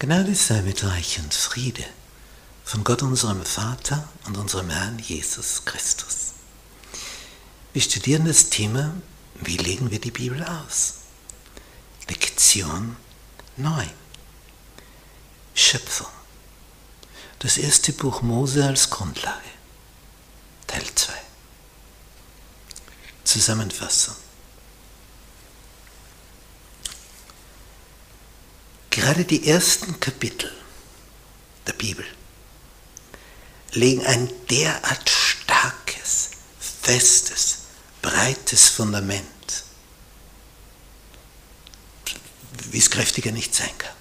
Gnade sei mit euch und Friede von Gott unserem Vater und unserem Herrn Jesus Christus. Wir studieren das Thema, wie legen wir die Bibel aus? Lektion 9. Schöpfung. Das erste Buch Mose als Grundlage. Teil 2. Zusammenfassung. Gerade die ersten Kapitel der Bibel legen ein derart starkes, festes, breites Fundament, wie es kräftiger nicht sein kann.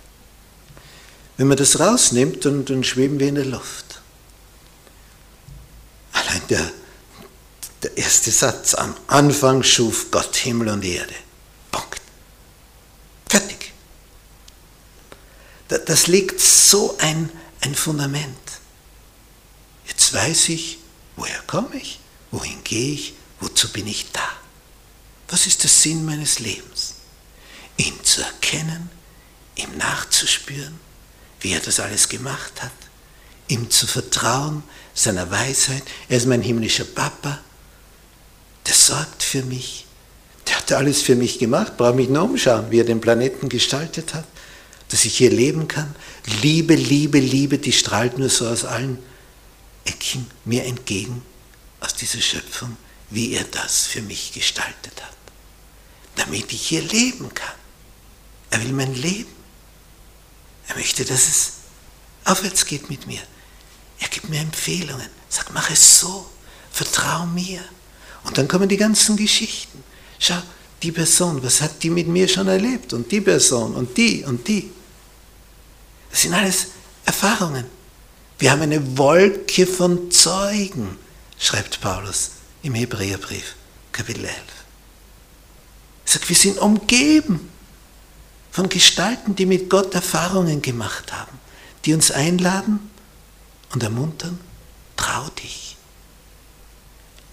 Wenn man das rausnimmt, dann, dann schweben wir in der Luft. Allein der, der erste Satz, am Anfang schuf Gott Himmel und Erde. Das legt so ein, ein Fundament. Jetzt weiß ich, woher komme ich, wohin gehe ich, wozu bin ich da. Was ist der Sinn meines Lebens? Ihn zu erkennen, ihm nachzuspüren, wie er das alles gemacht hat, ihm zu vertrauen, seiner Weisheit. Er ist mein himmlischer Papa, der sorgt für mich, der hat alles für mich gemacht, brauche mich nur umschauen, wie er den Planeten gestaltet hat, dass ich hier leben kann. Liebe, Liebe, Liebe, die strahlt nur so aus allen Ecken mir entgegen, aus dieser Schöpfung, wie er das für mich gestaltet hat, damit ich hier leben kann. Er will mein Leben. Er möchte, dass es aufwärts geht mit mir. Er gibt mir Empfehlungen. Sagt, mach es so. Vertrau mir. Und dann kommen die ganzen Geschichten. Schau, die Person, was hat die mit mir schon erlebt? Und die Person und die und die. Das sind alles Erfahrungen. Wir haben eine Wolke von Zeugen, schreibt Paulus im Hebräerbrief, Kapitel 11. Er sagt, wir sind umgeben von Gestalten, die mit Gott Erfahrungen gemacht haben, die uns einladen und ermuntern, trau dich.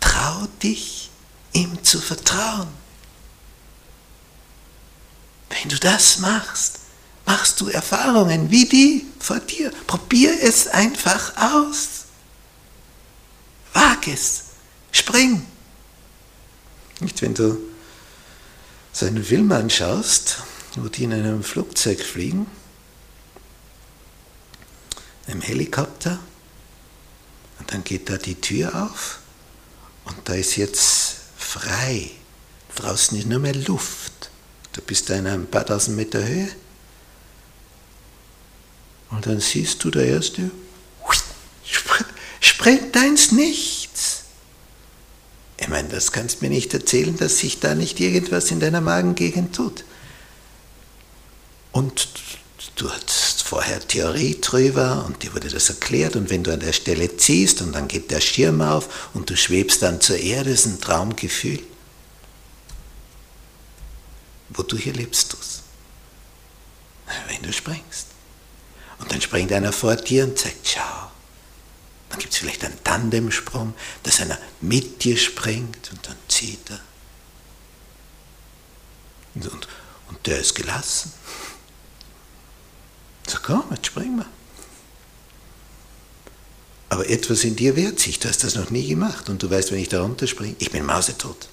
Trau dich, ihm zu vertrauen. Wenn du das machst, machst du Erfahrungen wie die vor dir. Probier es einfach aus. Wag es. Spring. Nicht, wenn du so einen Film anschaust, wo die in einem Flugzeug fliegen, einem Helikopter, und dann geht da die Tür auf und da ist jetzt frei. Draußen ist nur mehr Luft. Du bist da in einem paar tausend Meter Höhe. Und dann siehst du der Erste, springt da ins Nichts. Ich meine, das kannst du mir nicht erzählen, dass sich da nicht irgendwas in deiner Magengegend tut. Und du hattest vorher Theorie drüber und dir wurde das erklärt und wenn du an der Stelle ziehst und dann geht der Schirm auf und du schwebst dann zur Erde, ist ein Traumgefühl. Erlebst du es? Wenn du springst. Und dann springt einer vor dir und sagt, schau. Dann gibt es vielleicht einen Tandemsprung, dass einer mit dir springt und dann zieht er. Und, und, und der ist gelassen. So komm, jetzt springen wir. Aber etwas in dir wehrt sich, du hast das noch nie gemacht und du weißt, wenn ich da runterspringe, ich bin mausetot.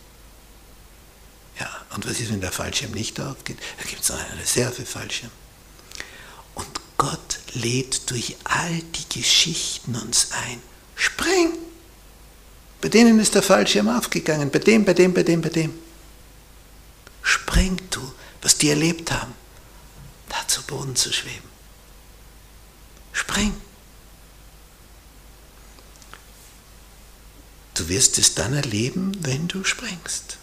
Ja, und was ist, wenn der Fallschirm nicht aufgeht? Da gibt es noch einen Reservefallschirm. Lädt durch all die Geschichten uns ein. Spring! Bei denen ist der Fallschirm aufgegangen, bei dem, bei dem, bei dem, bei dem. Spring du, was die erlebt haben, da zu Boden zu schweben. Spring. Du wirst es dann erleben, wenn du springst.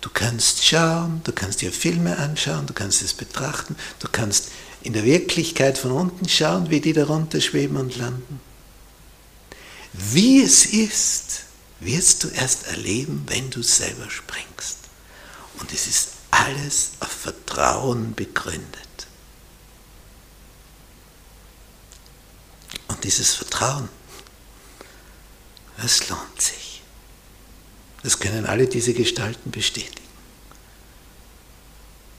Du kannst schauen, du kannst dir Filme anschauen, du kannst es betrachten, du kannst in der Wirklichkeit von unten schauen, wie die darunter schweben und landen. Wie es ist, wirst du erst erleben, wenn du selber springst. Und es ist alles auf Vertrauen begründet. Und dieses Vertrauen, das lohnt sich. Das können alle diese Gestalten bestätigen.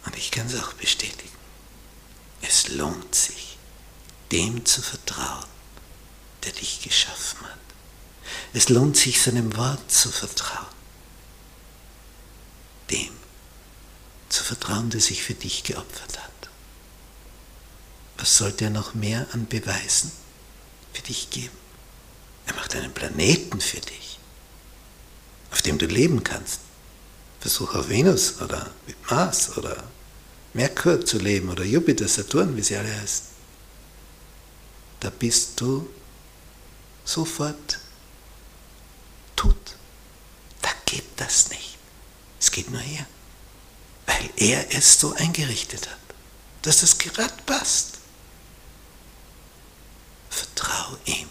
Und ich kann es auch bestätigen. Es lohnt sich, dem zu vertrauen, der dich geschaffen hat. Es lohnt sich, seinem Wort zu vertrauen. Dem zu vertrauen, der sich für dich geopfert hat. Was sollte er noch mehr an Beweisen für dich geben? Er macht einen Planeten für dich, auf dem du leben kannst. Versuch auf Venus oder Mars oder Merkur zu leben oder Jupiter, Saturn, wie sie alle heißen. Da bist du sofort tot. Da geht das nicht. Es geht nur hier, weil er es so eingerichtet hat, dass das gerade passt. Vertrau ihm.